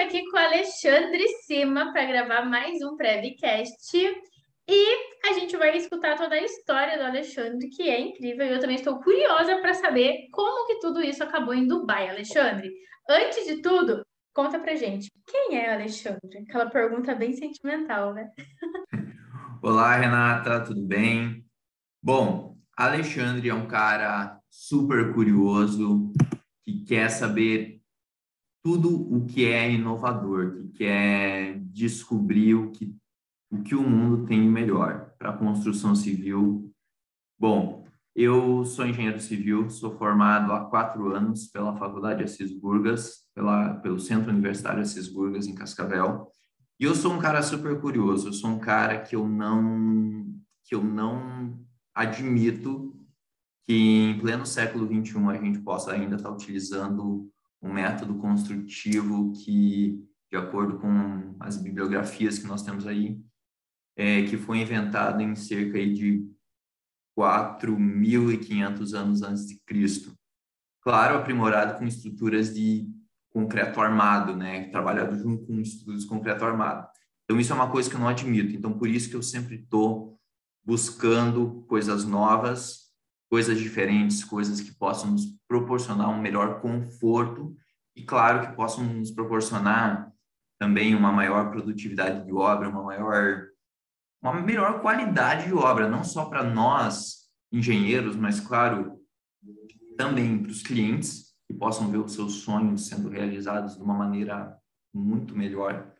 aqui com o Alexandre Cima para gravar mais um Prevcast. E a gente vai escutar toda a história do Alexandre, que é incrível. E eu também estou curiosa para saber como que tudo isso acabou em Dubai, Alexandre. Antes de tudo, conta pra gente, quem é Alexandre? Aquela pergunta bem sentimental, né? Olá, Renata, tudo bem? Bom, Alexandre é um cara super curioso, que quer saber tudo o que é inovador, que quer descobrir o que, o que o mundo tem de melhor para a construção civil. Bom, eu sou engenheiro civil, sou formado há quatro anos pela Faculdade Assis Burgas, pela, pelo Centro Universitário Assis Burgas, em Cascavel. E eu sou um cara super curioso, eu sou um cara que eu não, que eu não admito que em pleno século XXI a gente possa ainda estar utilizando um método construtivo que, de acordo com as bibliografias que nós temos aí, é, que foi inventado em cerca de 4.500 anos antes de Cristo. Claro, aprimorado com estruturas de concreto armado, né? Trabalhado junto com estruturas de concreto armado. Então, isso é uma coisa que eu não admito. Então, por isso que eu sempre estou buscando coisas novas coisas diferentes, coisas que possam nos proporcionar um melhor conforto e, claro, que possam nos proporcionar também uma maior produtividade de obra, uma maior, uma melhor qualidade de obra, não só para nós engenheiros, mas, claro, também para os clientes que possam ver os seus sonhos sendo realizados de uma maneira muito melhor,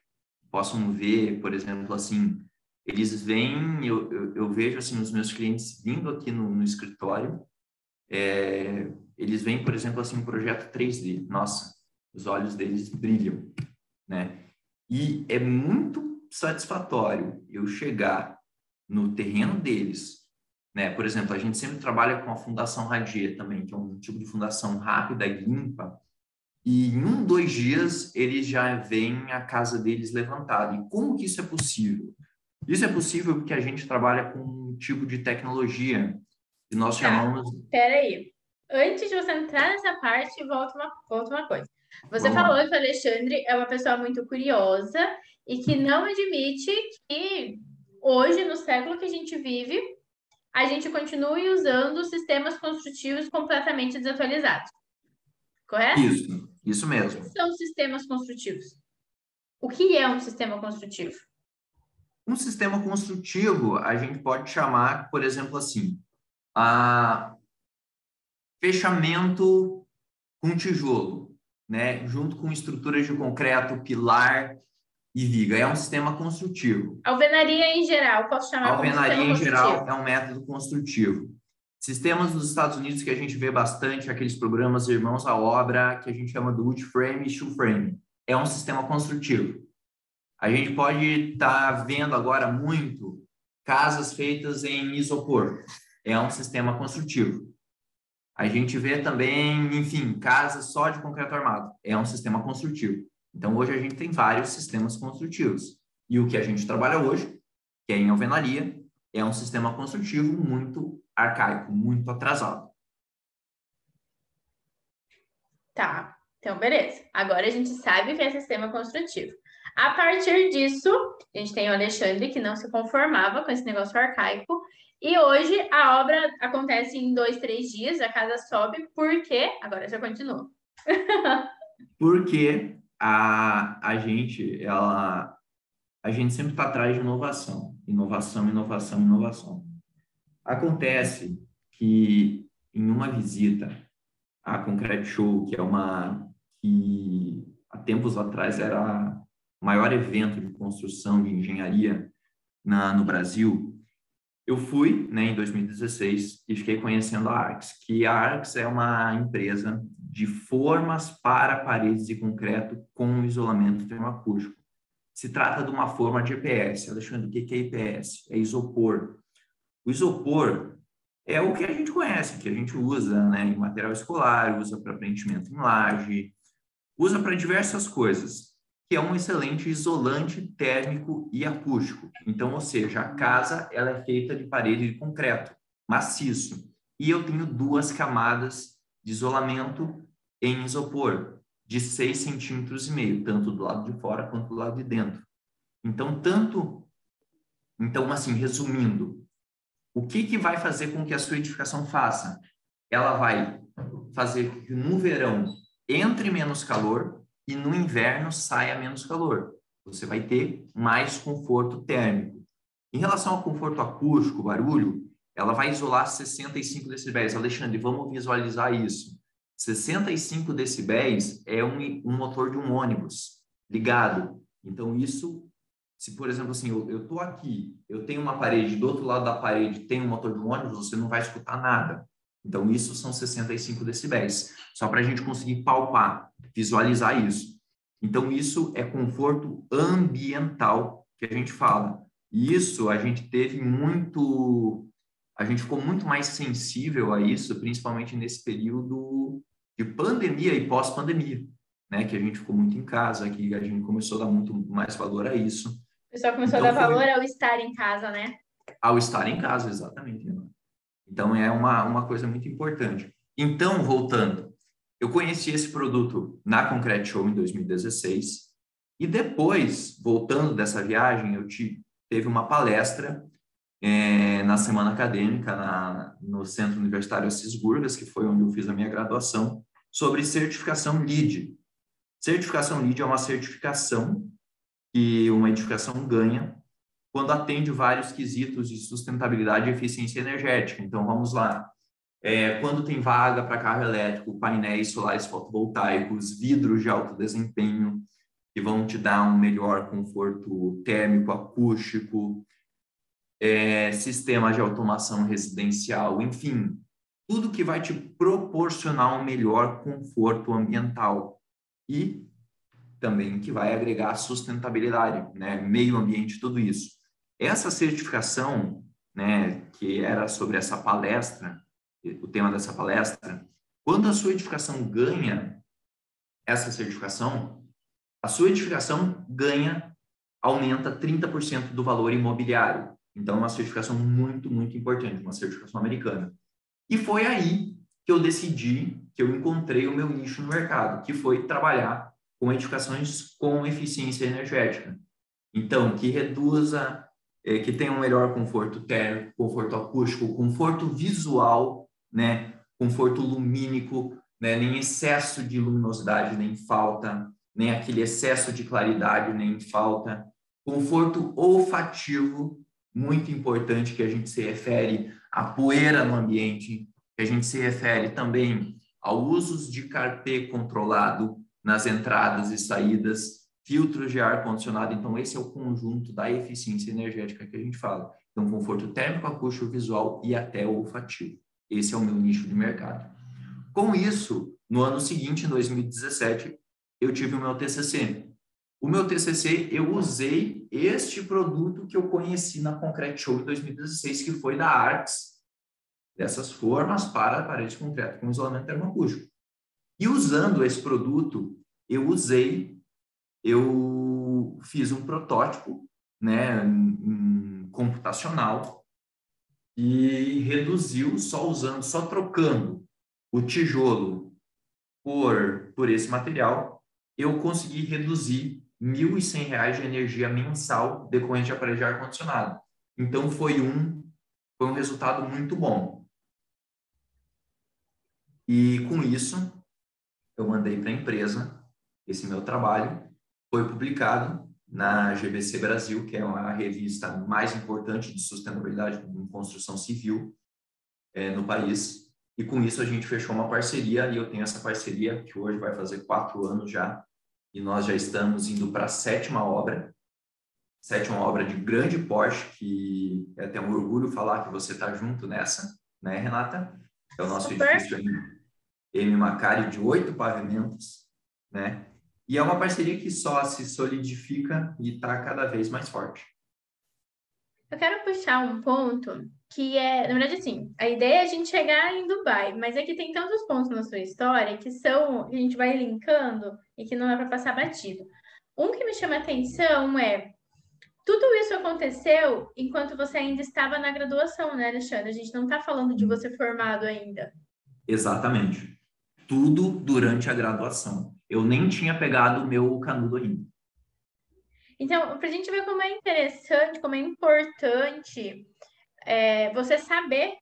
possam ver, por exemplo, assim, eles vêm, eu, eu, eu, vejo assim os meus clientes vindo aqui no, no escritório, é, eles vêm, por exemplo, assim um projeto 3D, nossa, os olhos deles brilham, né? E é muito satisfatório eu chegar no terreno deles, né? Por exemplo, a gente sempre trabalha com a Fundação Radier também, que é um tipo de fundação rápida e limpa, e em um, dois dias eles já veem a casa deles levantada. E como que isso é possível? Isso é possível porque a gente trabalha com um tipo de tecnologia que nós tá. chamamos. Peraí. Antes de você entrar nessa parte, volta uma, volta uma coisa. Você Vamos falou lá. que o Alexandre é uma pessoa muito curiosa e que não admite que hoje, no século que a gente vive, a gente continue usando sistemas construtivos completamente desatualizados. Correto? Isso, isso mesmo. O que são sistemas construtivos? O que é um sistema construtivo? Um sistema construtivo, a gente pode chamar, por exemplo, assim, a fechamento com tijolo, né, junto com estruturas de concreto, pilar e viga. É um sistema construtivo. Alvenaria em geral, posso chamar Alvenaria em geral é um método construtivo. Sistemas dos Estados Unidos que a gente vê bastante, aqueles programas Irmãos à Obra, que a gente chama do wood frame e shoe frame. É um sistema construtivo. A gente pode estar tá vendo agora muito casas feitas em isopor. É um sistema construtivo. A gente vê também, enfim, casas só de concreto armado. É um sistema construtivo. Então, hoje a gente tem vários sistemas construtivos. E o que a gente trabalha hoje, que é em alvenaria, é um sistema construtivo muito arcaico, muito atrasado. Tá, então beleza. Agora a gente sabe o que é sistema construtivo. A partir disso, a gente tem o Alexandre, que não se conformava com esse negócio arcaico. E hoje a obra acontece em dois, três dias, a casa sobe, porque. Agora já continua. porque a, a gente, ela. A gente sempre está atrás de inovação. Inovação, inovação, inovação. Acontece que em uma visita à Concrete Show, que é uma que há tempos atrás era maior evento de construção de engenharia na, no Brasil, eu fui né, em 2016 e fiquei conhecendo a Arx, que a Arx é uma empresa de formas para paredes de concreto com isolamento termoacústico. Se trata de uma forma de EPS. Alexandre, o que é EPS? É isopor. O isopor é o que a gente conhece, que a gente usa né, em material escolar, usa para preenchimento em laje, usa para diversas coisas que é um excelente isolante térmico e acústico. Então, ou seja, a casa ela é feita de parede de concreto maciço e eu tenho duas camadas de isolamento em isopor de 6 centímetros e meio, tanto do lado de fora quanto do lado de dentro. Então, tanto... Então, assim, resumindo, o que, que vai fazer com que a sua edificação faça? Ela vai fazer que no verão entre menos calor e no inverno saia menos calor. Você vai ter mais conforto térmico. Em relação ao conforto acústico, barulho, ela vai isolar 65 decibéis. Alexandre, vamos visualizar isso. 65 decibéis é um, um motor de um ônibus ligado. Então, isso, se por exemplo, assim, eu estou aqui, eu tenho uma parede, do outro lado da parede tem um motor de um ônibus, você não vai escutar nada. Então, isso são 65 decibéis. Só para a gente conseguir palpar, visualizar isso. Então, isso é conforto ambiental que a gente fala. E isso a gente teve muito. A gente ficou muito mais sensível a isso, principalmente nesse período de pandemia e pós-pandemia, né? Que a gente ficou muito em casa, que a gente começou a dar muito mais valor a isso. O pessoal começou então, a dar foi... valor ao estar em casa, né? Ao estar em casa, exatamente. Então, é uma, uma coisa muito importante. Então, voltando, eu conheci esse produto na Concrete Show em 2016, e depois, voltando dessa viagem, eu te, teve uma palestra é, na semana acadêmica na, no Centro Universitário Assis Burgas, que foi onde eu fiz a minha graduação, sobre certificação LEED. Certificação LEED é uma certificação que uma edificação ganha quando atende vários quesitos de sustentabilidade e eficiência energética. Então, vamos lá. É, quando tem vaga para carro elétrico, painéis solares fotovoltaicos, vidros de alto desempenho, que vão te dar um melhor conforto térmico, acústico, é, sistemas de automação residencial, enfim, tudo que vai te proporcionar um melhor conforto ambiental e também que vai agregar sustentabilidade, né, meio ambiente, tudo isso. Essa certificação, né, que era sobre essa palestra, o tema dessa palestra, quando a sua edificação ganha essa certificação, a sua edificação ganha, aumenta 30% do valor imobiliário. Então, é uma certificação muito, muito importante, uma certificação americana. E foi aí que eu decidi, que eu encontrei o meu nicho no mercado, que foi trabalhar com edificações com eficiência energética. Então, que reduza que tenha um melhor conforto térmico, conforto acústico, conforto visual, né? conforto lumínico, né? nem excesso de luminosidade, nem falta, nem aquele excesso de claridade, nem falta. Conforto olfativo, muito importante, que a gente se refere à poeira no ambiente, que a gente se refere também ao uso de carpê controlado nas entradas e saídas, filtros de ar condicionado. Então, esse é o conjunto da eficiência energética que a gente fala. Então, conforto térmico, acústico, visual e até olfativo. Esse é o meu nicho de mercado. Com isso, no ano seguinte, em 2017, eu tive o meu TCC. O meu TCC, eu usei este produto que eu conheci na Concrete Show em 2016, que foi da Arx, dessas formas para paredes de concreto com isolamento termoacústico. E usando esse produto, eu usei eu fiz um protótipo né, computacional e reduziu só usando, só trocando o tijolo por, por esse material, eu consegui reduzir R$ 1.100 de energia mensal decorrente de aparelho de ar-condicionado. Então, foi um, foi um resultado muito bom. E, com isso, eu mandei para a empresa esse meu trabalho foi publicado na GBC Brasil, que é a revista mais importante de sustentabilidade em construção civil é, no país. E com isso a gente fechou uma parceria e eu tenho essa parceria que hoje vai fazer quatro anos já e nós já estamos indo para a sétima obra, sétima obra de grande porte que é até um orgulho falar que você está junto nessa, né, Renata? É o nosso Super. edifício M. Macari de oito pavimentos, né? E é uma parceria que só se solidifica e está cada vez mais forte. Eu quero puxar um ponto que é, na verdade, assim, a ideia é a gente chegar em Dubai, mas é que tem tantos pontos na sua história que são, a gente vai linkando e que não é para passar batido. Um que me chama a atenção é tudo isso aconteceu enquanto você ainda estava na graduação, né, Alexandre? A gente não está falando de você formado ainda. Exatamente. Tudo durante a graduação. Eu nem tinha pegado o meu canudo ainda. Então, para a gente ver como é interessante, como é importante é, você saber,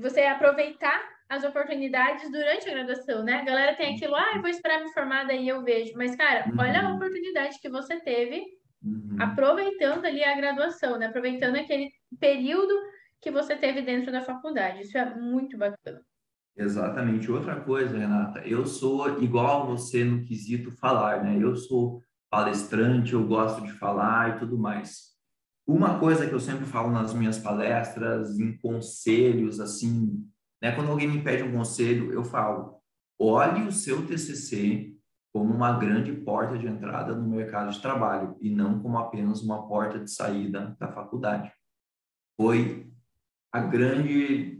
você aproveitar as oportunidades durante a graduação, né? A galera tem aquilo, ah, eu vou esperar me formar, daí eu vejo. Mas, cara, uhum. olha a oportunidade que você teve uhum. aproveitando ali a graduação, né? Aproveitando aquele período que você teve dentro da faculdade. Isso é muito bacana. Exatamente. Outra coisa, Renata, eu sou igual você no quesito falar, né? Eu sou palestrante, eu gosto de falar e tudo mais. Uma coisa que eu sempre falo nas minhas palestras, em conselhos, assim, né? Quando alguém me pede um conselho, eu falo: olhe o seu TCC como uma grande porta de entrada no mercado de trabalho e não como apenas uma porta de saída da faculdade. Foi a grande.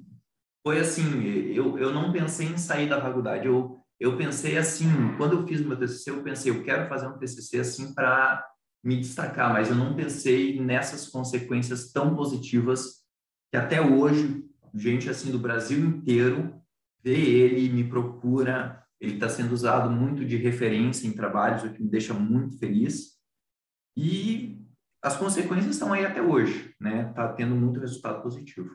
Foi assim: eu, eu não pensei em sair da faculdade, eu eu pensei assim, quando eu fiz meu TCC, eu pensei, eu quero fazer um TCC assim para me destacar, mas eu não pensei nessas consequências tão positivas que até hoje, gente assim do Brasil inteiro vê ele, me procura, ele está sendo usado muito de referência em trabalhos, o que me deixa muito feliz. E as consequências estão aí até hoje, né? Está tendo muito resultado positivo.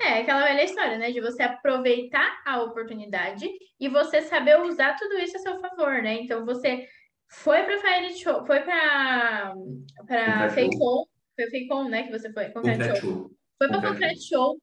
É aquela velha história, né? De você aproveitar a oportunidade e você saber usar tudo isso a seu favor, né? Então você foi para Fire Show, foi para para Feicon, foi Feicon, né? Que você foi, Concrete Show. Foi para Concrete Show,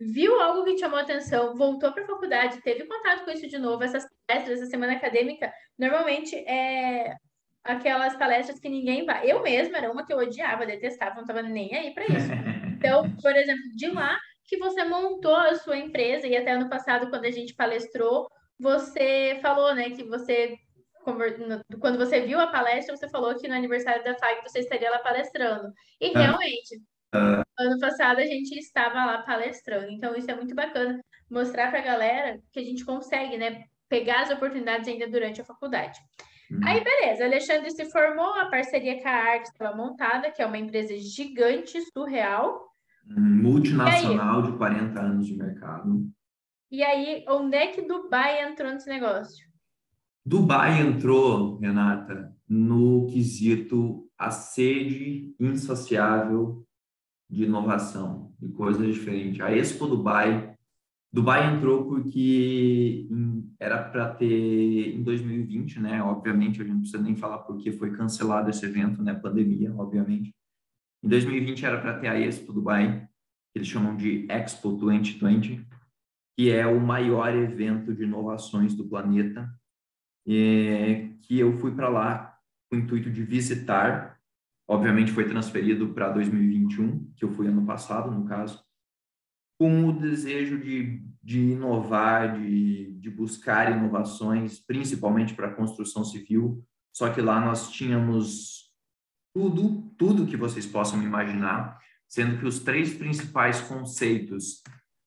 viu algo que chamou atenção, voltou para a faculdade, teve contato com isso de novo. Essas palestras, essa semana acadêmica, normalmente é aquelas palestras que ninguém vai. Eu mesma era uma que eu odiava, detestava, não estava nem aí para isso. Então, por exemplo, de lá que você montou a sua empresa e até ano passado, quando a gente palestrou, você falou, né, que você quando você viu a palestra, você falou que no aniversário da FAG você estaria lá palestrando. E ah. realmente, uh. ano passado a gente estava lá palestrando. Então, isso é muito bacana mostrar para a galera que a gente consegue, né, pegar as oportunidades ainda durante a faculdade. Uhum. Aí, beleza, Alexandre se formou, a parceria com a Arc estava montada, que é uma empresa gigante, surreal multinacional de 40 anos de mercado. E aí, onde é que Dubai entrou nesse negócio? Dubai entrou, Renata, no quesito a sede insaciável de inovação, de coisas diferentes. A Expo Dubai, Dubai entrou porque era para ter em 2020, né? Obviamente, a gente não precisa nem falar porque foi cancelado esse evento, né? Pandemia, obviamente. Em 2020 era para ter a Expo Dubai, que eles chamam de Expo 2020, que é o maior evento de inovações do planeta, e, que eu fui para lá com o intuito de visitar. Obviamente foi transferido para 2021, que eu fui ano passado, no caso, com o desejo de, de inovar, de, de buscar inovações, principalmente para a construção civil. Só que lá nós tínhamos tudo, tudo que vocês possam imaginar, sendo que os três principais conceitos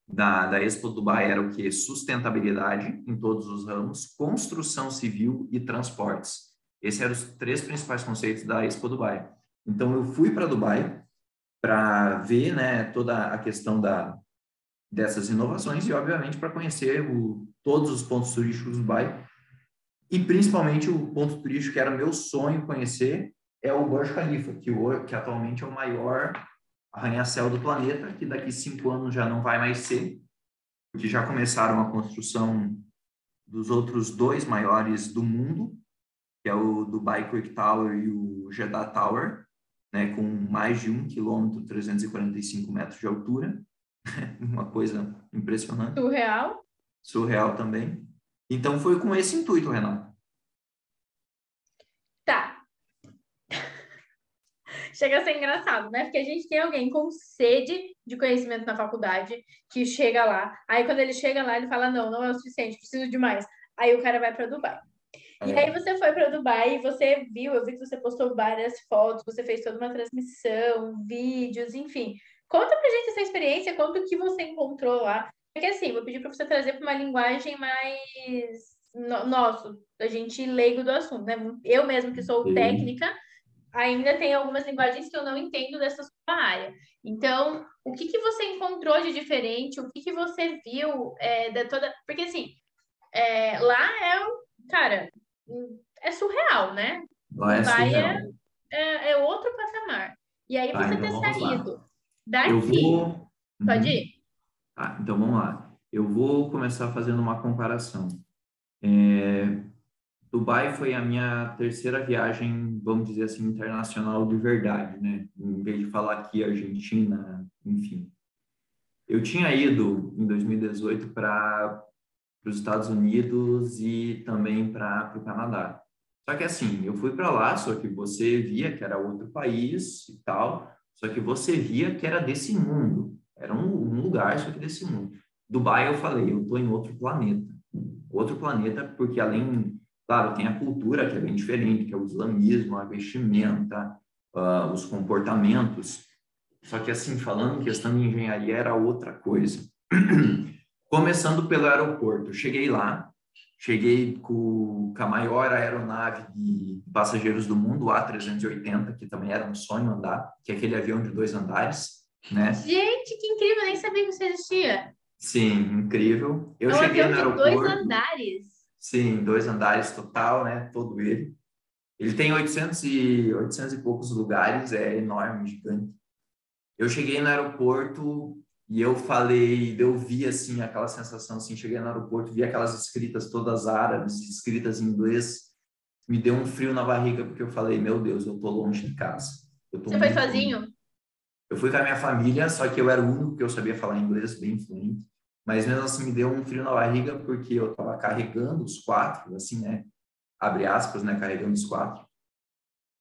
da, da Expo Dubai eram o que? Sustentabilidade em todos os ramos, construção civil e transportes. Esses eram os três principais conceitos da Expo Dubai. Então, eu fui para Dubai para ver né, toda a questão da, dessas inovações e, obviamente, para conhecer o, todos os pontos turísticos do Dubai e, principalmente, o ponto turístico que era meu sonho conhecer, é o Burj Khalifa, que, que atualmente é o maior arranha-céu do planeta, que daqui cinco anos já não vai mais ser, porque já começaram a construção dos outros dois maiores do mundo, que é o Dubai Quick Tower e o Jeddah Tower, né, com mais de um quilômetro, 345 metros de altura. Uma coisa impressionante. Surreal. Surreal também. Então foi com esse intuito, Renato. Chega a ser engraçado, né? Porque a gente tem alguém com sede de conhecimento na faculdade que chega lá. Aí quando ele chega lá, ele fala: não, não é o suficiente, preciso de mais. Aí o cara vai para Dubai. É. E aí você foi para Dubai e você viu, eu vi que você postou várias fotos, você fez toda uma transmissão, vídeos, enfim. Conta pra gente essa experiência, conta o que você encontrou lá. Porque assim, vou pedir para você trazer para uma linguagem mais no, nosso, a gente leigo do assunto, né? Eu mesmo que sou técnica, ainda tem algumas linguagens que eu não entendo dessa sua área. Então, o que, que você encontrou de diferente? O que, que você viu é, da toda. Porque, assim, é, lá é, cara, é surreal, né? Lá é Dubai surreal. é, é, é outro patamar. E aí Tá, você então ter vamos lá. saído Eu daqui, vou... pode Uhum. ir? Tá, então vamos lá. Eu vou começar fazendo uma comparação. É, Dubai foi a minha terceira viagem, vamos dizer assim, internacional de verdade, né? Em vez de falar aqui Argentina, enfim. Eu tinha ido em 2018 para os Estados Unidos e também para o Canadá. Só que assim, eu fui para lá, só que você via que era outro país e tal, só que você via que era desse mundo. Era um, um lugar, só que desse mundo. Dubai, eu falei, eu estou em outro planeta. Outro planeta, porque além, claro, tem a cultura que é bem diferente, que é o islamismo, a vestimenta, uh, os comportamentos. Só que assim, falando em questão de engenharia, era outra coisa. Começando pelo aeroporto, cheguei lá, cheguei com, com a maior aeronave de passageiros do mundo, o A380, que também era um sonho andar, que é aquele avião de dois andares, né? Gente, que incrível, nem sabia que isso existia. Sim, incrível. Eu é um cheguei avião no de aeroporto. dois andares. Sim, dois andares total, né? Todo ele. Ele tem 800 e, 800 e poucos lugares, é enorme, gigante. Eu cheguei no aeroporto e eu falei, eu vi assim aquela sensação assim, cheguei no aeroporto, vi aquelas escritas todas árabes, escritas em inglês, me deu um frio na barriga porque eu falei, meu Deus, eu tô longe de casa. Você foi muito longe. sozinho? Eu fui com a minha família, só que eu era o único que eu sabia falar inglês bem fluente. Mas mesmo assim me deu um frio na barriga porque eu estava carregando os quatro, assim, né? Abre aspas, né? Carregando os quatro.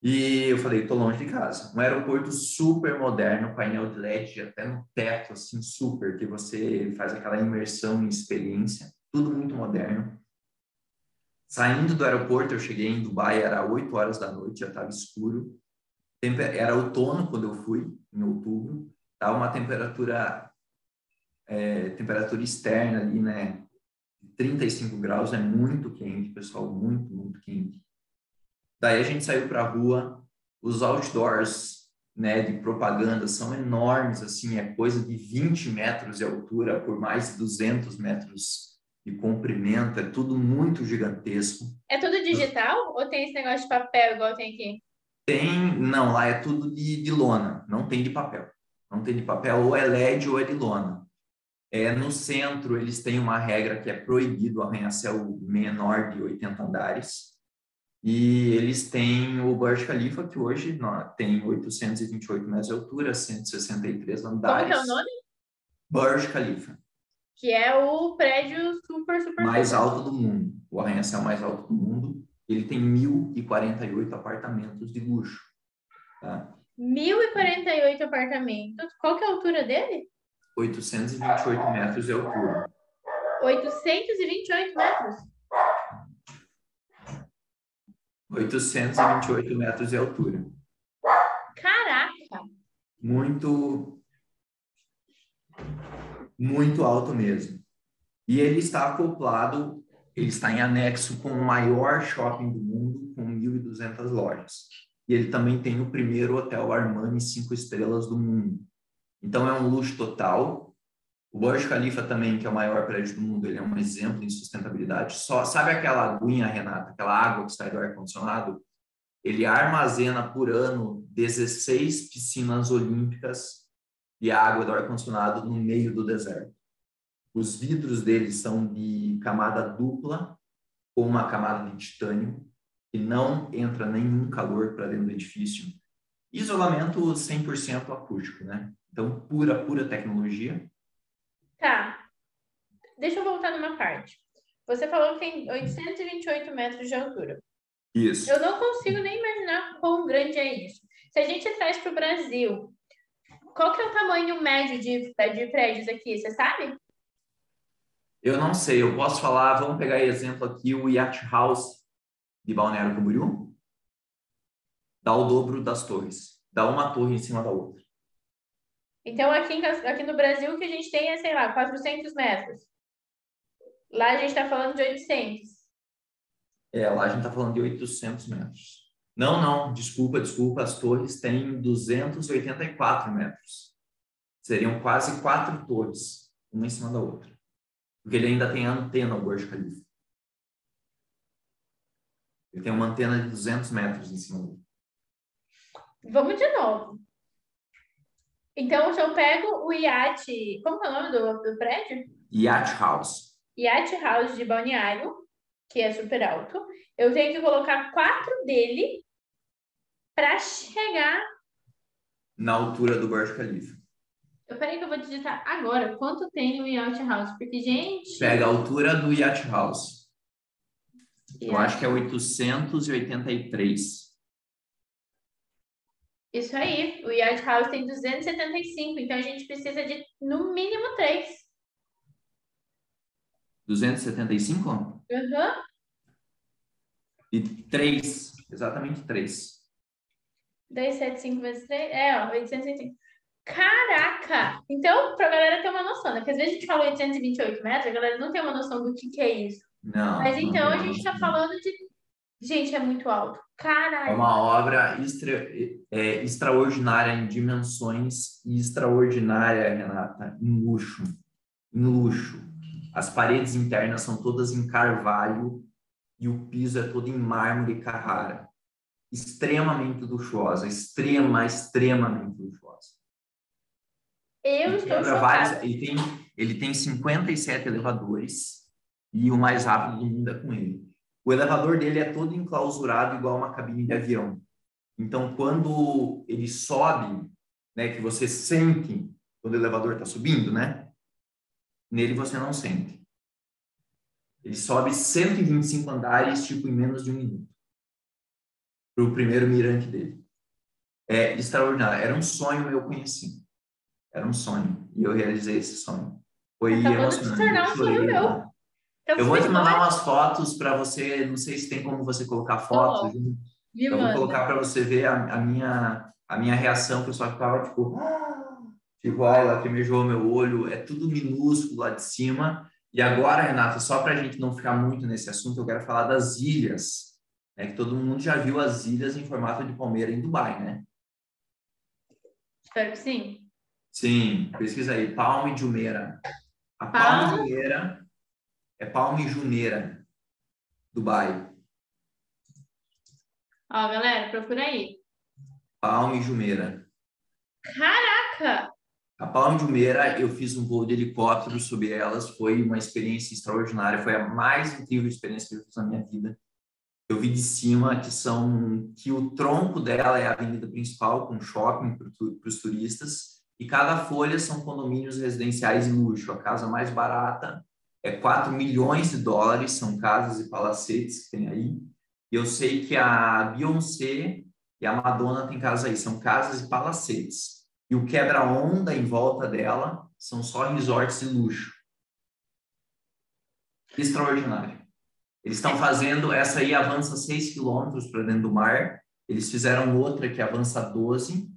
E eu falei, tô longe de casa. Um aeroporto super moderno, painel de LED até no teto, assim, super, que você faz aquela imersão em experiência. Tudo muito moderno. Saindo do aeroporto, eu cheguei em Dubai, era 8 horas da noite, já estava escuro. Era outono quando eu fui, em outubro. Tava uma temperatura é, temperatura externa ali, né? 35 graus é muito quente, pessoal, muito, muito quente. Daí a gente saiu para a rua, os outdoors, né, de propaganda são enormes, assim, é coisa de 20 metros de altura por mais de 200 metros de comprimento, é tudo muito gigantesco. É tudo digital ou tem esse negócio de papel igual tem aqui? Tem, não, lá é tudo de, de lona, não tem de papel. Não tem de papel, ou é LED ou é de lona. É, no centro, eles têm uma regra que é proibido arranha-céu menor de 80 andares. E eles têm o Burj Khalifa, que hoje tem 828 metros de altura, 163 Como andares. que é o nome? Burj Khalifa, Que é o prédio super, super mais super. alto do mundo. O arranha-céu mais alto do mundo. Ele tem 1.048 apartamentos de luxo. Tá? 1.048 apartamentos. Qual que é a altura dele? 828 metros de altura. 828 metros. 828 metros de altura. Caraca! Muito, muito alto mesmo. E ele está acoplado, ele está em anexo com o maior shopping do mundo, com 1.200 lojas. E ele também tem o primeiro hotel Armani cinco estrelas do mundo. Então é um luxo total. O Burj Khalifa também, que é o maior prédio do mundo, ele é um exemplo em sustentabilidade. Só sabe aquela aguinha, Renata, aquela água que sai do ar condicionado? Ele armazena por ano 16 piscinas olímpicas de água do ar condicionado no meio do deserto. Os vidros deles são de camada dupla com uma camada de titânio que não entra nenhum calor para dentro do edifício. Isolamento 100% acústico, né? Então, pura, pura tecnologia. Tá. Deixa eu voltar numa parte. Você falou que tem 828 metros de altura. Isso. Eu não consigo nem imaginar quão grande é isso. Se a gente traz para o Brasil, qual que é o tamanho médio de, de prédios aqui, você sabe? Eu não sei, eu posso falar, vamos pegar exemplo aqui, o Yacht House de Balneário Camboriú. Dá o dobro das torres. Dá uma torre em cima da outra. Então, aqui, em aqui no Brasil, o que a gente tem é, sei lá, 400 metros. Lá a gente está falando de 800. É, lá a gente está falando de 800 metros. Não, não, desculpa, desculpa, as torres têm 284 metros. Seriam quase quatro torres, uma em cima da outra. Porque ele ainda tem antena, o Burj Khalifa. Ele tem uma antena de 200 metros em cima dele. Vamos de novo. Então, se eu pego o iate, como é o nome do, do prédio? Yacht House. Yacht House de Balneário, que é super alto. Eu tenho que colocar quatro dele para chegar na altura do Burj Khalifa. Eu peraí que eu vou digitar agora quanto tem o Yacht House, porque gente. Pega a altura do Yacht House. Eu acho que é 883. Isso aí, o Yacht House tem 275, então a gente precisa de no mínimo três. 275? Uhum. E três, exatamente três. 275 vezes 3, é, ó, 805. Caraca! Então, pra galera ter uma noção, né? Porque às vezes a gente fala 828 metros, a galera não tem uma noção do que, que é isso. Não. Mas então não a gente tá falando de. Gente, é muito alto. Caralho. É uma obra extra, é, extraordinária em dimensões e extraordinária, Renata, em luxo. Em luxo. As paredes internas são todas em carvalho e o piso é todo em mármore Carrara. Extremamente luxuosa, extrema, extremamente luxuosa. Eu estou chocada. Vários, ele, tem, ele tem 57 elevadores e o mais rápido do mundo é com ele. O elevador dele é todo enclausurado igual uma cabine de avião. Então, quando ele sobe, né, que você sente quando o elevador está subindo, né? Nele você não sente. Ele sobe 125 andares, tipo, em menos de um minuto. Para o primeiro mirante dele. É extraordinário. Era um sonho eu conheci. Era um sonho. E eu realizei esse sonho. Foi Acabou emocionante. De se tornar um sonho meu. Eu, eu vou te mandar umas fotos para você. Não sei se tem como você colocar fotos. Oh, eu vou colocar para você ver a, a, minha, a minha reação. O pessoal ficava tipo. Tipo, ai, lacrimejou meu olho. É tudo minúsculo lá de cima. E agora, Renata, só para a gente não ficar muito nesse assunto, eu quero falar das ilhas. É que todo mundo já viu as ilhas em formato de palmeira em Dubai, né? Espero que sim. Sim, pesquisa aí, Palme Jumeira. A Palme Jumeira é Palme Jumeira, Dubai. Ó, galera, procura aí. Palme Jumeira. Caraca! A Palme Jumeira, eu fiz um voo de helicóptero sobre elas, foi uma experiência extraordinária, foi a mais incrível experiência que eu fiz na minha vida. Eu vi de cima que são que o tronco dela é a avenida principal com shopping para os turistas e cada folha são condomínios residenciais de luxo. A casa mais barata é 4 milhões de dólares, são casas e palacetes que tem aí. E eu sei que a Beyoncé e a Madonna têm casa aí, são casas e palacetes. E o quebra-onda em volta dela são só resorts de luxo. Extraordinário. Eles estão fazendo, essa aí avança 6 quilômetros para dentro do mar, eles fizeram outra que avança 12,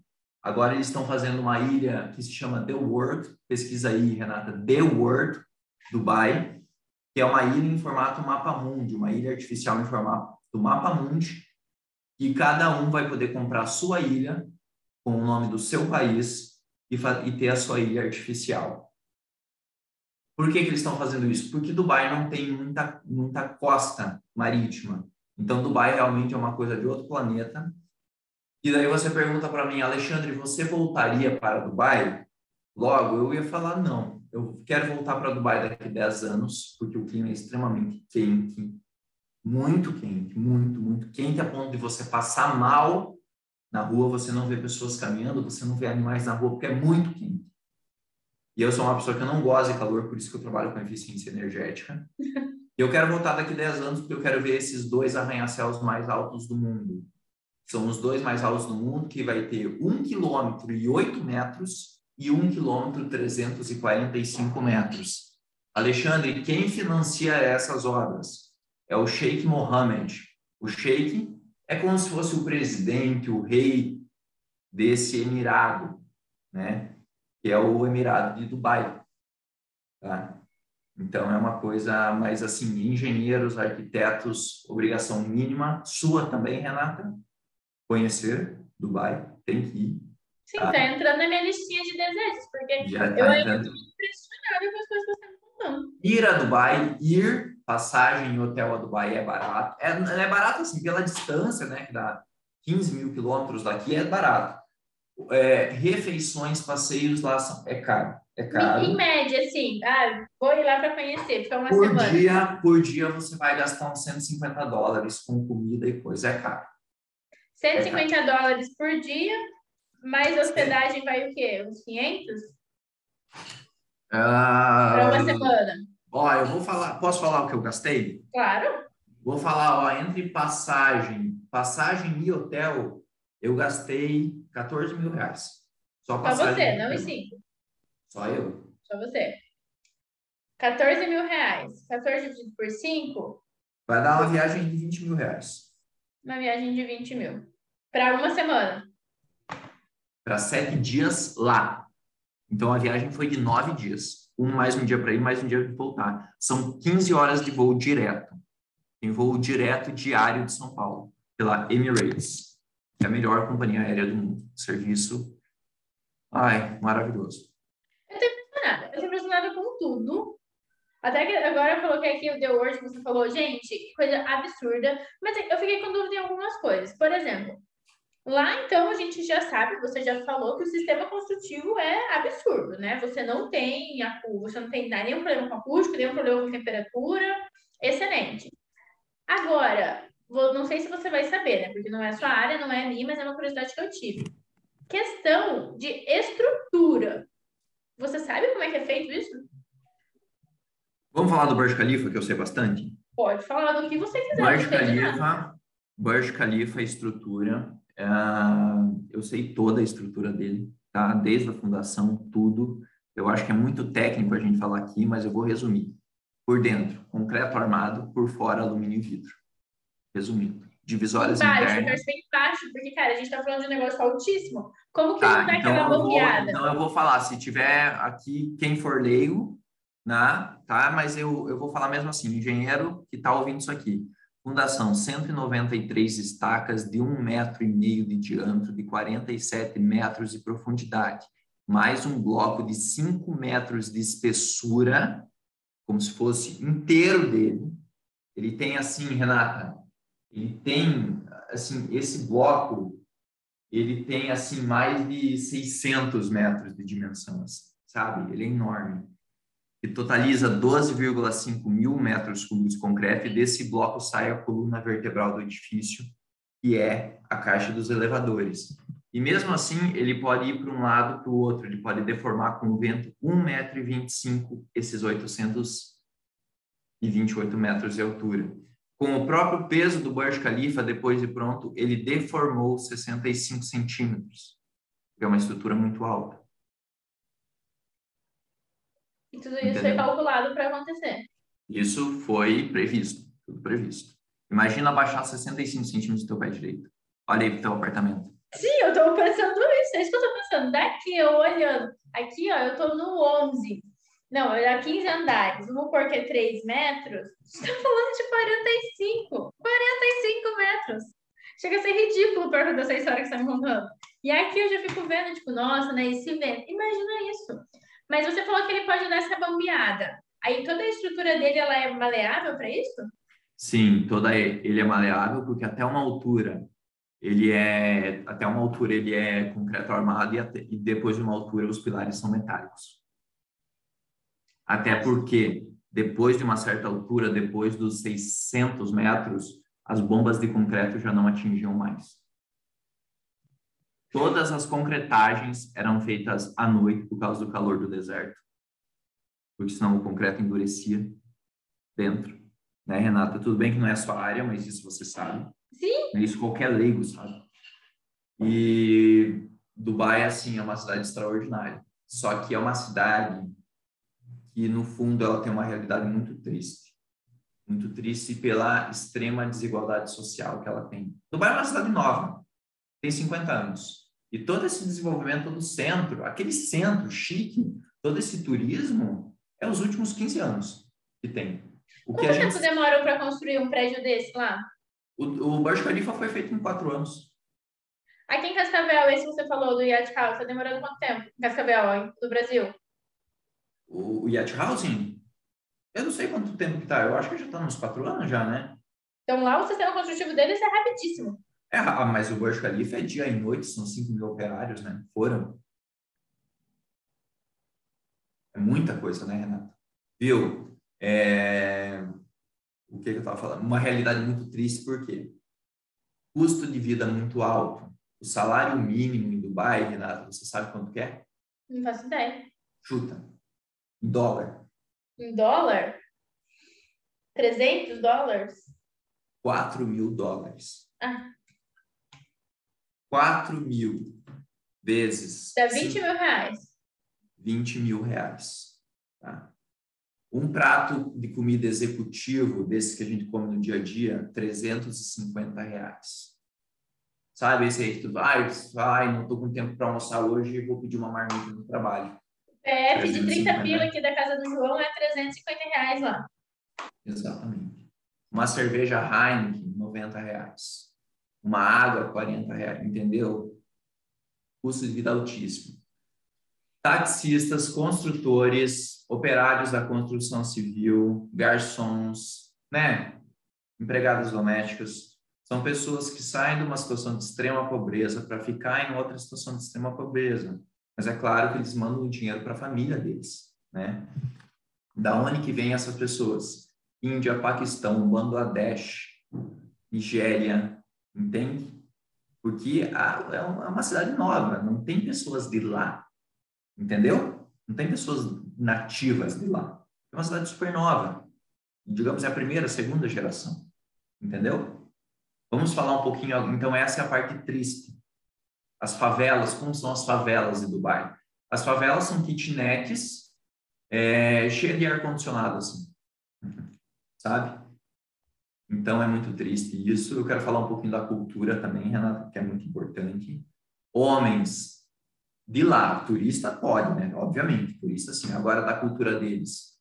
Agora eles estão fazendo uma ilha que se chama The World, pesquisa aí, Renata, The World, Dubai, que é uma ilha em formato mapa mundi, uma ilha artificial em formato mapa mundi, e cada um vai poder comprar a sua ilha com o nome do seu país e, e ter a sua ilha artificial. Por que, que eles estão fazendo isso? Porque Dubai não tem muita, muita costa marítima. Então, Dubai realmente é uma coisa de outro planeta e daí você pergunta para mim, Alexandre, você voltaria para Dubai? Logo, eu ia falar não. Eu quero voltar para Dubai daqui a 10 anos, porque o clima é extremamente quente, muito quente, muito, muito quente, a ponto de você passar mal na rua, você não vê pessoas caminhando, você não vê animais na rua, porque é muito quente. E eu sou uma pessoa que não gosta de calor, por isso que eu trabalho com eficiência energética. E eu quero voltar daqui a 10 anos, porque eu quero ver esses dois arranha-céus mais altos do mundo são os dois mais altos do mundo, que vai ter 1 quilômetro e 8 metros e 1 quilômetro e 345 metros. Alexandre, quem financia essas obras? É o Sheikh Mohammed. O Sheikh é como se fosse o presidente, o rei desse emirado, né? Que é o Emirado de Dubai. Tá? Então, é uma coisa mais assim, engenheiros, arquitetos, obrigação mínima, sua também, Renata, conhecer Dubai, tem que ir. Sim, tá, tá entrando na minha listinha de desejos, porque Já eu tá ainda estou impressionada com as coisas que você está contando. Ir a Dubai, ir passagem em hotel a Dubai é barato. É, é barato, assim, pela distância, né? Que dá 15 mil quilômetros daqui, é barato. É, refeições, passeios lá são, é caro. É caro. Em, em média, assim, ah, vou ir lá para conhecer, ficar uma por semana. Dia, por dia você vai gastar uns 150 dólares com comida e coisa, é caro. 150 é caro. dólares por dia, mais hospedagem vai o quê? Uns 500? Ah, para uma semana. Ó, eu vou falar, posso falar o que eu gastei? Claro. Vou falar, ó, entre passagem, passagem e hotel, eu gastei 14 mil reais. Só. Só você, não e cinco. Só eu. Só você. 14 mil reais. 14 dividido por 5? Vai dar uma viagem de 20 mil reais. Uma viagem de 20 mil. Para uma semana. Para sete dias lá. Então a viagem foi de nove dias. Um mais um dia para ir, mais um dia para voltar. São 15 horas de voo direto. Tem voo direto diário de São Paulo, pela Emirates. É a melhor companhia aérea do mundo. Serviço. Ai, maravilhoso. Eu tô impressionada. Eu tô impressionada com tudo. Até que agora eu coloquei aqui o The Word, você falou, gente, coisa absurda. Mas eu fiquei com dúvida em algumas coisas. Por exemplo, Lá, então, a gente já sabe, você já falou que o sistema construtivo é absurdo, né? Você não tem você não tem nenhum problema com acústico, nenhum problema com temperatura, excelente. Agora, vou, não sei se você vai saber, né? Porque não é sua área, não é a minha, mas é uma curiosidade que eu tive. Questão de estrutura. Você sabe como é que é feito isso? Vamos falar do Burj Khalifa, que eu sei bastante? Pode falar do que você quiser. Burj Khalifa, Burj Khalifa, estrutura, Uh, eu sei toda a estrutura dele, tá? Desde a fundação, tudo. Eu acho que é muito técnico a gente falar aqui, mas eu vou resumir. Por dentro, concreto armado, por fora, alumínio e vidro. Resumindo. Divisórias baixo, internas. Eu bem baixo, porque, cara, a gente tá falando de um negócio altíssimo. Como que tá, não dá então aquela bombeada? Então, eu vou falar, se tiver aqui quem for leigo, né, tá? Mas eu, eu vou falar mesmo assim, engenheiro que tá ouvindo isso aqui. Fundação, 193 estacas de um metro e meio de diâmetro, de 47 metros de profundidade, mais um bloco de 5 metros de espessura, como se fosse inteiro dele. Ele tem assim, Renata, ele tem assim, esse bloco, ele tem assim mais de 600 metros de dimensão, assim, sabe? Ele é enorme que totaliza 12,5 mil metros cúbicos de concreto, e desse bloco sai a coluna vertebral do edifício, que é a caixa dos elevadores. E mesmo assim, ele pode ir para um lado para o outro, ele pode deformar com o vento 1,25 m esses 828 metros de altura. Com o próprio peso do Burj Khalifa, depois de pronto, ele deformou 65 centímetros, que é uma estrutura muito alta. E tudo isso Entendeu? foi calculado para acontecer. Isso foi previsto, tudo previsto. Imagina baixar 65 centímetros do teu pé direito. Olha aí pro teu apartamento. Sim, eu estou pensando isso, é isso que eu estou pensando. Daqui, eu olhando, aqui, ó, eu estou no 11. Não, eu 15 andares, vamos pôr que é 3 metros. Você tá falando de 45. 45 metros. Chega a ser ridículo perto dessa história que você está me contando. E aqui eu já fico vendo, tipo, nossa, né, esse vento. Imagina isso. Mas você falou que ele pode dar essa bambeada. Aí toda a estrutura dele ela é maleável para isso? Sim, toda ele é maleável porque até uma altura ele é até uma altura ele é concreto armado e, até, e depois de uma altura os pilares são metálicos. Até porque depois de uma certa altura, depois dos 600 metros, as bombas de concreto já não atingiam mais. Todas as concretagens eram feitas à noite por causa do calor do deserto, porque senão o concreto endurecia dentro. Né, Renata? Tudo bem que não é a sua área, mas isso você sabe. Sim. Isso qualquer leigo sabe. E Dubai, assim, é uma cidade extraordinária. Só que é uma cidade que, no fundo, ela tem uma realidade muito triste. Muito triste pela extrema desigualdade social que ela tem. Dubai é uma cidade nova tem 50 anos. E todo esse desenvolvimento do centro, aquele centro chique, todo esse turismo, é os últimos 15 anos que tem. O Quanto que tempo gente... demorou para construir um prédio desse lá? O, o Burj Khalifa foi feito em quatro anos. Aqui em Cascavel, esse que você falou do Yacht House, está demorando quanto tempo? Cascavel, do Brasil? O, o Yacht Housing? Eu não sei quanto tempo que tá. Eu acho que já está uns quatro anos já, né? Então lá o sistema construtivo deles é rapidíssimo. É, ah, mas o Burj Khalifa é dia e noite, são 5 mil operários, né? Foram. É muita coisa, né, Renato? Viu? É... O que, que eu estava falando? Uma realidade muito triste, por quê? Custo de vida muito alto. O salário mínimo em Dubai, Renato, você sabe quanto que é? Não faço ideia. Chuta. Em dólar. Em dólar? 300 dólares? 4 mil dólares. Ah. 4 mil vezes. Dá 20 mil reais. 20 mil reais. Tá? Um prato de comida executivo, desse que a gente come no dia a dia, 350 reais. Sabe, esse aí que tu vai, vai, não estou com tempo para almoçar hoje, vou pedir uma marmita no trabalho. PF de 30 pila aqui da casa do João é 350 reais lá. Exatamente. Uma cerveja Heineken, 90 reais. Uma água, 40 reais, entendeu? Custo de vida altíssimo. Taxistas, construtores, operários da construção civil, garçons, né? Empregadas domésticas, são pessoas que saem de uma situação de extrema pobreza para ficar em outra situação de extrema pobreza. Mas é claro que eles mandam dinheiro para a família deles, né? Da onde que vem essas pessoas? Índia, Paquistão, Bangladesh, Nigéria, entende? Porque é uma cidade nova, não tem pessoas de lá, entendeu? Não tem pessoas nativas de lá. É uma cidade super nova. Digamos, é a primeira, segunda geração, entendeu? Vamos falar um pouquinho, então essa é a parte triste. As favelas, como são as favelas de Dubai? As favelas são kitnets é, cheias de ar-condicionado, assim. Sabe? Então é muito triste isso. Eu quero falar um pouquinho da cultura também, Renata, que é muito importante. Homens de lá, turista pode, né? Obviamente, turista sim. Agora da cultura deles,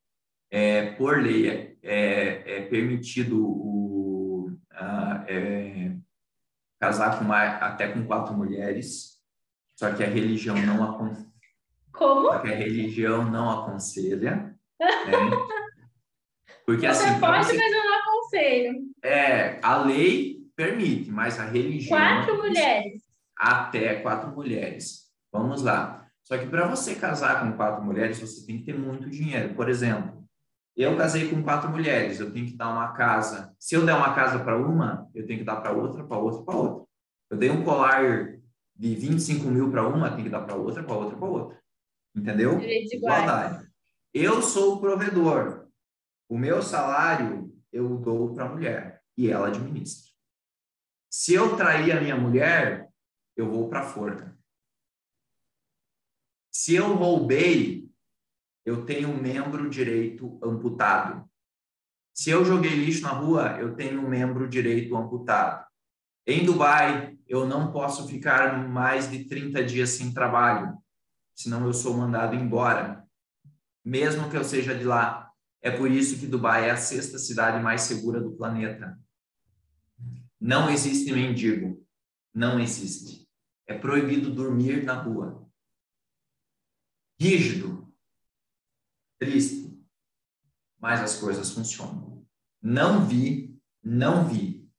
é, por lei é, é, é permitido o, a, é, casar com uma, até com quatro mulheres, só que a religião não aconselha. Como? Só que a religião não aconselha. Né? Porque Você assim. pode, você, mas aconselho. É, a lei permite, mas a religião. Quatro mulheres. Até quatro mulheres. Vamos lá. Só que para você casar com quatro mulheres, você tem que ter muito dinheiro. Por exemplo, eu casei com quatro mulheres, eu tenho que dar uma casa. Se eu der uma casa para uma, eu tenho que dar para outra, para outra, para outra. Eu dei um colar de 25 mil para uma, tenho que dar para outra, para outra, para outra. Entendeu? Igualdade. Eu sou o provedor. O meu salário eu dou para a mulher e ela administra. Se eu trair a minha mulher, eu vou para a forca. Se eu roubei, eu tenho um membro direito amputado. Se eu joguei lixo na rua, eu tenho um membro direito amputado. Em Dubai, eu não posso ficar mais de 30 dias sem trabalho, senão eu sou mandado embora, mesmo que eu seja de lá. É por isso que Dubai é a sexta cidade mais segura do planeta. Não existe mendigo. Não existe. É proibido dormir na rua. Rígido. Triste. Mas as coisas funcionam. Não vi, não vi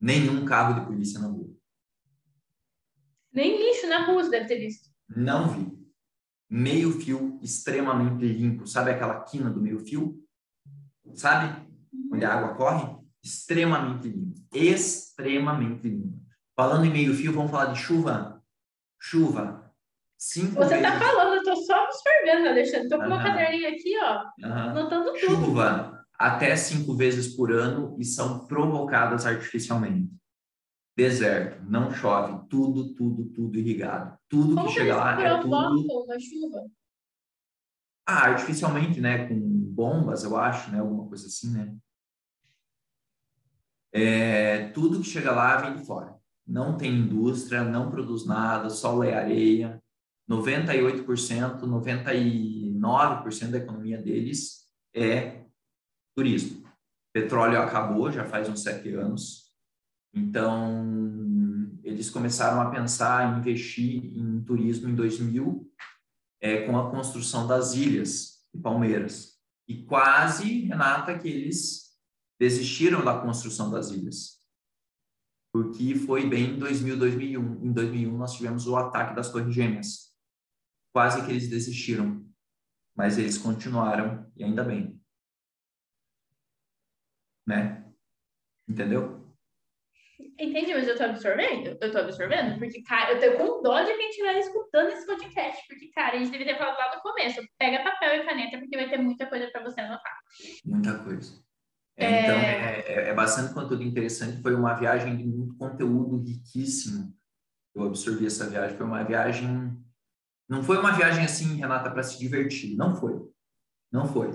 nenhum carro de polícia na rua. Nem lixo na rua você deve ter visto. Não vi. Meio fio extremamente limpo. Sabe aquela quina do meio fio? Sabe? Onde a água corre? Extremamente limpo. Extremamente limpo. Falando em meio fio, vamos falar de chuva? Chuva. Cinco Você vezes. tá falando, eu tô só absorvendo, Alexandre. Tô com uma Aham. caderninha aqui, ó, Aham. anotando tudo. Chuva até cinco vezes por ano e são provocadas artificialmente. Deserto, não chove, tudo, tudo, tudo irrigado. Tudo Como que chega lá é tudo uma chuva? ah, artificialmente, né, com bombas, eu acho, né, alguma coisa assim, né. É, tudo que chega lá vem de fora. Não tem indústria, não produz nada, solo é areia. 98%, 99% da economia deles é turismo. Petróleo acabou já faz uns sete anos. Então, eles começaram a pensar em investir em turismo em 2000, é, com a construção das ilhas de Palmeiras. E quase, Renata, que eles desistiram da construção das ilhas. Porque foi bem em 2000, 2001. Em 2001 nós tivemos o ataque das Torres Gêmeas. Quase que eles desistiram. Mas eles continuaram, e ainda bem. Né? Entendeu? Entendi, mas eu tô absorvendo? Eu tô absorvendo? Porque, cara, eu tô com dó de quem estiver escutando esse podcast. Porque, cara, a gente deveria ter falado lá no começo. Pega papel e caneta, porque vai ter muita coisa para você anotar. Muita coisa. É, é... Então, é, é, é bastante conteúdo interessante. Foi uma viagem de muito conteúdo riquíssimo. Eu absorvi essa viagem. Foi uma viagem. Não foi uma viagem assim, Renata, para se divertir. Não foi. Não foi.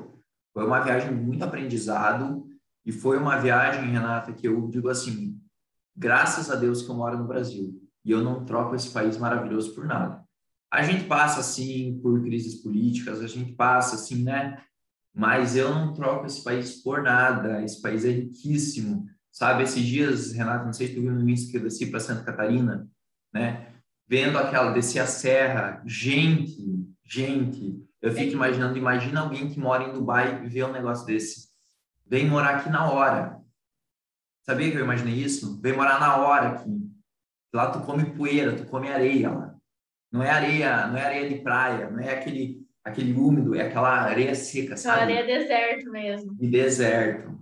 Foi uma viagem muito aprendizado. E foi uma viagem, Renata, que eu digo assim: graças a Deus que eu moro no Brasil. E eu não troco esse país maravilhoso por nada. A gente passa, assim, por crises políticas, a gente passa, assim, né? Mas eu não troco esse país por nada. Esse país é riquíssimo. Sabe, esses dias, Renato, não sei se tu viu no Insta que eu desci para Santa Catarina, né? Vendo aquela, descer a serra, gente, gente, eu fico imaginando, imagina alguém que mora em Dubai e vê um negócio desse. Vem morar aqui na hora, Sabia que eu imaginei isso? Vem morar na hora aqui. Lá tu come poeira, tu come areia lá. Não é areia, não é areia de praia, não é aquele aquele úmido, é aquela areia seca, sabe? Aquela areia deserto mesmo. E deserto.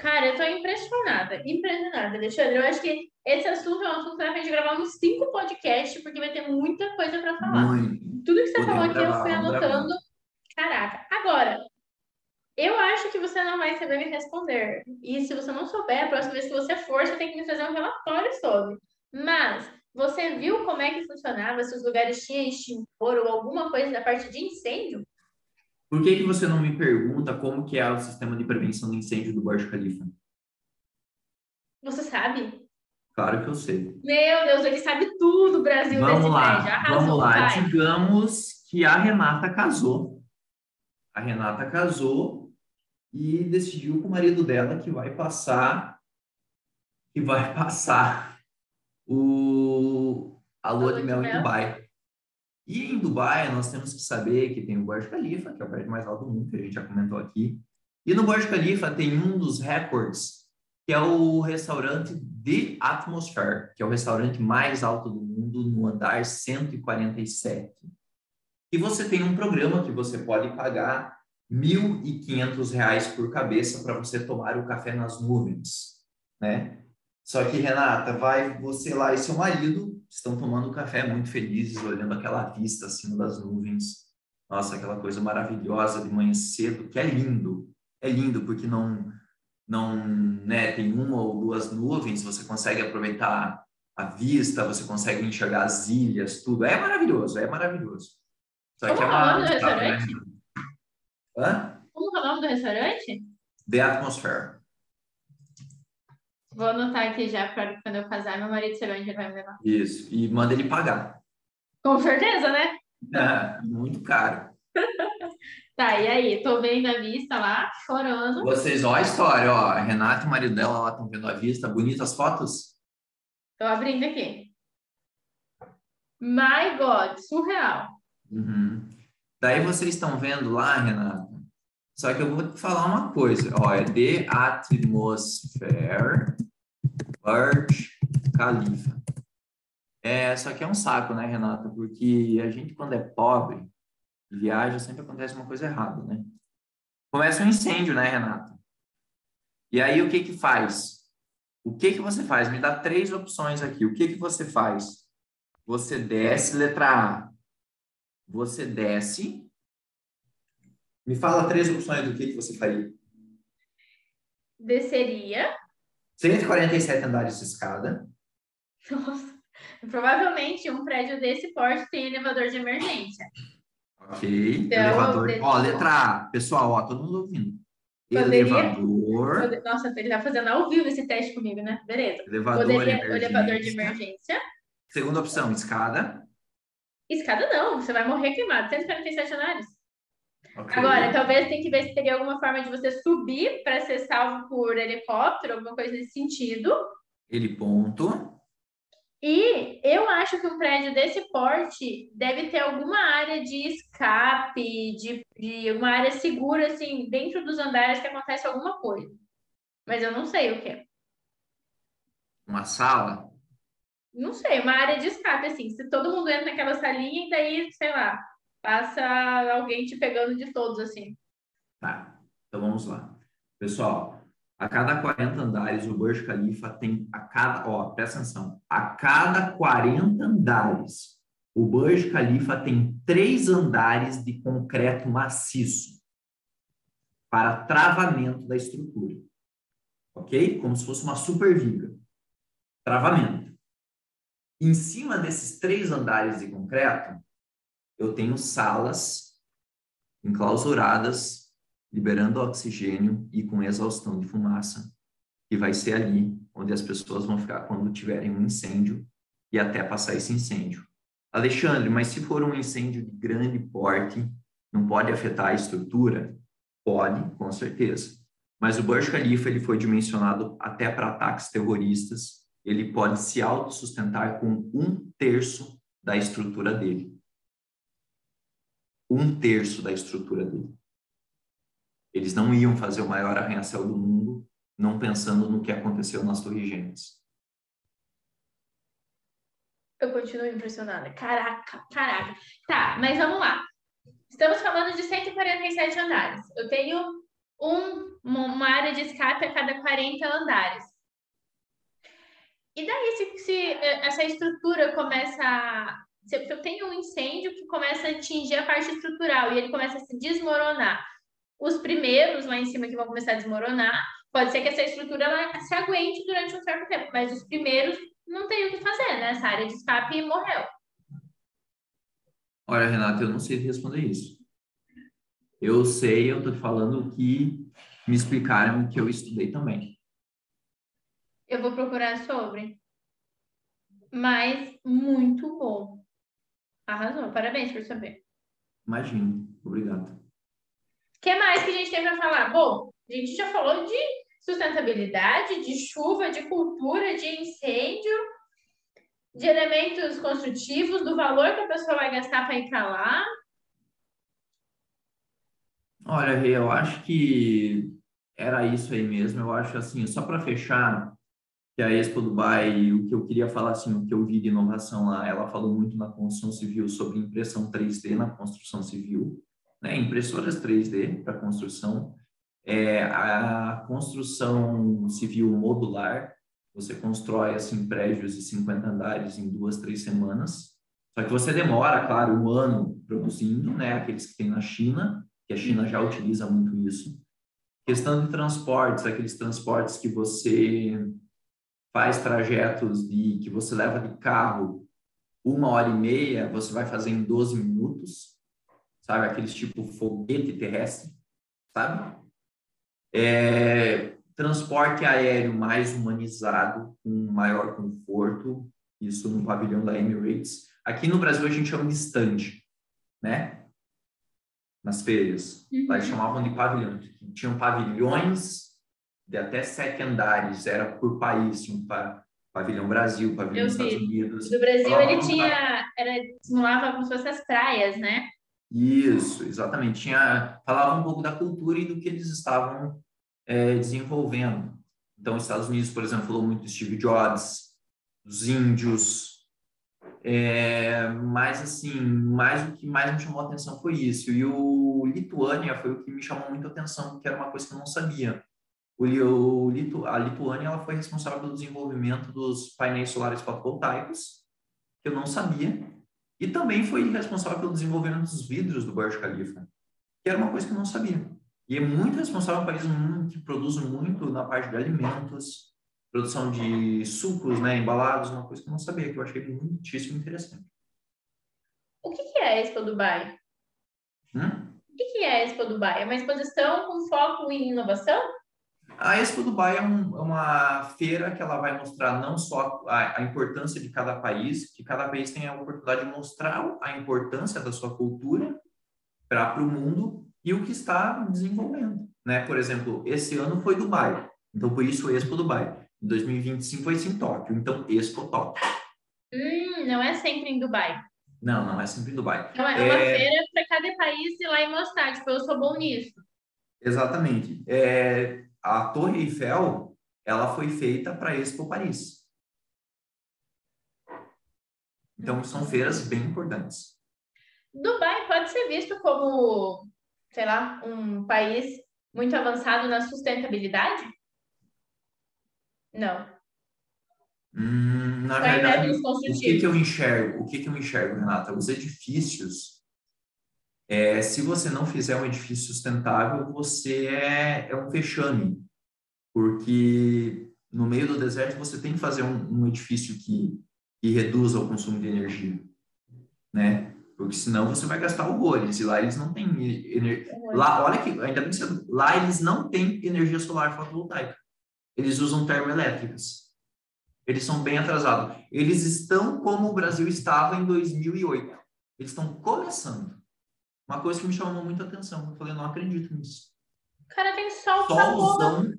Cara, eu tô impressionada, impressionada, Alexandre. Eu acho que esse assunto é um assunto que vai gente gravar uns cinco podcasts, porque vai ter muita coisa para falar. Muito. Tudo que você Podemos falou aqui gravar, eu fui anotando. Caraca. Agora, eu acho que você não vai saber me responder. E se você não souber, a próxima vez que você for, você tem que me fazer um relatório sobre. Mas você viu como é que funcionava, se os lugares tinham extintor ou alguma coisa da parte de incêndio? Por que, que você não me pergunta como que é o sistema de prevenção de incêndio do Burj Khalifa? Você sabe? Claro que eu sei. Meu Deus, ele sabe tudo, Brasil, vamos desse lá, Arrasou, vamos lá. Vai. Digamos que a Renata casou. A Renata casou e decidiu com o marido dela que vai passar que vai passar o a lua de mel em Dubai. E em Dubai nós temos que saber que tem o Burj Khalifa, que é o prédio mais alto do mundo, que a gente já comentou aqui. E no Burj Khalifa tem um dos recordes, que é o restaurante The Atmosphere, que é o restaurante mais alto do mundo no andar 147. E você tem um programa que você pode pagar R$ 1.500 por cabeça para você tomar o café nas nuvens, né? Só que, Renata, vai você lá e seu marido estão tomando café muito felizes, olhando aquela vista acima das nuvens. Nossa, aquela coisa maravilhosa de manhã cedo, que é lindo. É lindo porque não não, né, tem uma ou duas nuvens, você consegue aproveitar a vista, você consegue enxergar as ilhas, tudo. É maravilhoso, é maravilhoso. Só Como é uma, o restaurante? Né? Hã? Como é o nome do restaurante? The Atmosphere. Vou anotar aqui já para quando eu casar, meu marido saber onde ele vai me levar. Isso, e manda ele pagar. Com certeza, né? É, muito caro. tá, e aí? Tô vendo a vista lá, chorando. Vocês, ó a história, ó. A Renata e o marido dela lá estão vendo a vista. Bonitas fotos? Tô abrindo aqui. My God, surreal. Uhum. Daí vocês estão vendo lá, Renata, só que eu vou te falar uma coisa, ó, é The Atmosphere Burj Khalifa. É, só que é um saco, né, Renata? Porque a gente, quando é pobre, viaja, sempre acontece uma coisa errada, né? Começa um incêndio, né, Renata? E aí, o que que faz? O que que você faz? Me dá três opções aqui. O que que você faz? Você desce, letra A. Você desce me fala três opções do que, que você faria. Desceria. 147 andares de escada. Nossa. Provavelmente um prédio desse porte tem elevador de emergência. Ok. Então, elevador. Ó, letra A. Pessoal, ó, todo mundo ouvindo. Poderia... Elevador. Nossa, ele tá fazendo ao vivo esse teste comigo, né? Beleza. Elevador, Poderia... elevador de emergência. Segunda opção, escada. Escada não, você vai morrer queimado. 147 andares. Okay. Agora, talvez tem que ver se teria alguma forma de você subir para ser salvo por helicóptero, alguma coisa nesse sentido. Ele ponto. E eu acho que um prédio desse porte deve ter alguma área de escape, de, de uma área segura, assim, dentro dos andares que acontece alguma coisa. Mas eu não sei o que é. Uma sala? Não sei, uma área de escape, assim. Se todo mundo entra naquela salinha e daí, sei lá, passa alguém te pegando de todos, assim. Tá, então vamos lá. Pessoal, a cada 40 andares, o Burj Khalifa tem a cada, ó, presta atenção, a cada 40 andares, o Burj Khalifa tem três andares de concreto maciço para travamento da estrutura. Ok? Como se fosse uma super viga. Travamento. Em cima desses três andares de concreto, eu tenho salas enclausuradas liberando oxigênio e com exaustão de fumaça, que vai ser ali onde as pessoas vão ficar quando tiverem um incêndio e até passar esse incêndio. Alexandre, mas se for um incêndio de grande porte, não pode afetar a estrutura? Pode, com certeza. Mas o Burj Khalifa ele foi dimensionado até para ataques terroristas. Ele pode se autossustentar com um terço da estrutura dele. Um terço da estrutura dele. Eles não iam fazer o maior arranha-céu do mundo, não pensando no que aconteceu nas Torres Gêmeas. Eu continuo impressionada. Caraca, caraca. Tá, mas vamos lá. Estamos falando de 147 andares. Eu tenho um, uma área de escape a cada 40 andares. E daí, se, se eh, essa estrutura começa. Se eu tenho um incêndio que começa a atingir a parte estrutural e ele começa a se desmoronar, os primeiros lá em cima que vão começar a desmoronar, pode ser que essa estrutura ela se aguente durante um certo tempo, mas os primeiros não tem o que fazer, né? Essa área de escape morreu. Olha, Renata, eu não sei responder isso. Eu sei, eu estou falando o que me explicaram, que eu estudei também. Eu vou procurar sobre. Mas muito bom. Arrasou. Parabéns por saber. Imagino. Obrigado. O que mais que a gente tem para falar? Bom, a gente já falou de sustentabilidade, de chuva, de cultura, de incêndio, de elementos construtivos, do valor que a pessoa vai gastar para ir para lá. Olha, eu acho que era isso aí mesmo. Eu acho assim, só para fechar, que a Expo Dubai, o que eu queria falar assim, o que eu vi de inovação lá, ela falou muito na construção civil sobre impressão 3D na construção civil né, impressoras 3D para construção, é, a construção civil modular, você constrói assim prédios de 50 andares em duas, três semanas, só que você demora, claro, um ano produzindo, né, aqueles que tem na China, que a China já utiliza muito isso. Questão de transportes, aqueles transportes que você faz trajetos de que você leva de carro uma hora e meia, você vai fazer em 12 minutos sabe? Aqueles tipo foguete terrestre, sabe? É, transporte aéreo mais humanizado, com maior conforto, isso no pavilhão da Emirates. Aqui no Brasil a gente chama de stand, né? Nas feiras. Uhum. Lá eles chamavam de pavilhão. Tinham pavilhões de até sete andares, era por país, um pavilhão Brasil, pavilhão dos Estados Unidos. Do Brasil ele tinha, era, simulava como se fossem as praias, né? Isso, exatamente. Tinha, falava um pouco da cultura e do que eles estavam é, desenvolvendo. Então, os Estados Unidos, por exemplo, falou muito do Steve Jobs, dos índios, é, mas assim, mais o que mais me chamou a atenção foi isso. E o Lituânia foi o que me chamou muito a atenção, porque era uma coisa que eu não sabia. O, Litu, a Lituânia ela foi responsável pelo desenvolvimento dos painéis solares fotovoltaicos, que eu não sabia. E também foi responsável pelo desenvolvimento dos vidros do Burj Khalifa, que era uma coisa que eu não sabia. E é muito responsável, um país que produz muito na parte de alimentos, produção de sucos, né, embalados, uma coisa que eu não sabia, que eu achei muitíssimo interessante. O que é a Expo Dubai? Hum? O que é a Expo Dubai? É uma exposição com foco em inovação? A Expo Dubai é, um, é, uma feira que ela vai mostrar não só a, a, importância de cada país, que cada país tem a oportunidade de mostrar a importância da sua cultura para o mundo e o que está desenvolvendo. Né? Por exemplo, esse ano foi Dubai, então por isso Expo Dubai. Em 2025 vai ser em Tóquio, então Expo Tóquio. Hum, não é sempre em Dubai. Não, não é sempre em Dubai. Então é, é... uma feira para cada país ir lá e mostrar, tipo, eu sou bom nisso. Exatamente. É, a Torre Eiffel, ela foi feita para Expo Paris. Então, são feiras bem importantes. Dubai pode ser visto como, sei lá, um país muito avançado na sustentabilidade? Não. Hum, na Vai verdade, o que, que eu enxergo? O que, que eu enxergo, Renata? Os edifícios, é, se você não fizer um edifício sustentável, você é, é um fechame, porque no meio do deserto você tem que fazer um, um edifício que, que reduza o consumo de energia, né? Porque senão você vai gastar horrores. E lá eles não têm energia. Lá, olha que, ainda bem que você... lá eles não têm energia solar fotovoltaica. Eles usam termoelétricas. Eles são bem atrasados. Eles estão como o Brasil estava em 2008. Eles estão começando. Uma coisa que me chamou muita atenção. Eu falei, não acredito nisso. Cara, tem sol Solzão,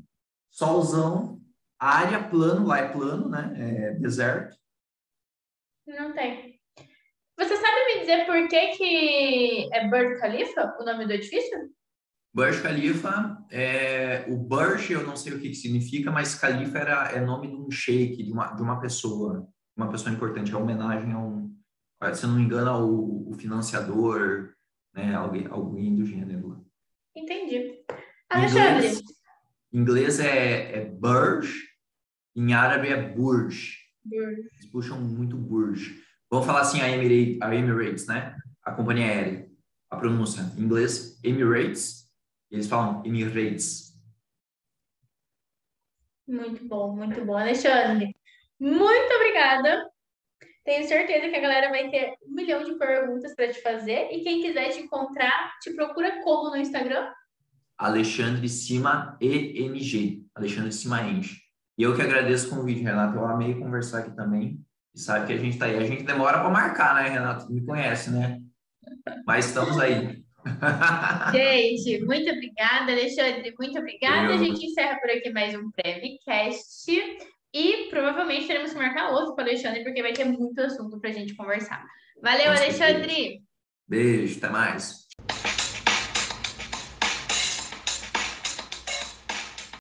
solzão, área plano, lá é plano, né? É deserto. Não tem. Você sabe me dizer por que, que é Burj Khalifa, o nome do edifício? Burj Khalifa, é, o Burj eu não sei o que, que significa, mas Khalifa era, é nome de um sheik, de uma, de uma pessoa, uma pessoa importante, é homenagem a um, se não me engano, ao, o financiador, né, alguém, alguém do gênero. Entendi. Alexandre. Inglês, inglês é, é Burj, em árabe é Burj. Burj. Eles puxam muito Burj. Vamos falar assim a Emirates, a Emirates, né? A companhia aérea. A pronúncia em inglês, Emirates, eles falam Emirates. Muito bom, muito bom. Alexandre, muito obrigada. Tenho certeza que a galera vai ter um milhão de perguntas para te fazer. E quem quiser te encontrar, te procura como no Instagram? Alexandre Cima ENG. Alexandre Cima ENG. E eu que agradeço o convite, Renato. Eu amei conversar aqui também. E sabe que a gente está aí. A gente demora para marcar, né, Renato? Me conhece, né? Mas estamos aí. Gente, muito obrigada, Alexandre. Muito obrigada. Eu... A gente encerra por aqui mais um Prevcast. E provavelmente teremos que marcar outro com o Alexandre, porque vai ter muito assunto para a gente conversar. Valeu, Alexandre! Beijo, até mais.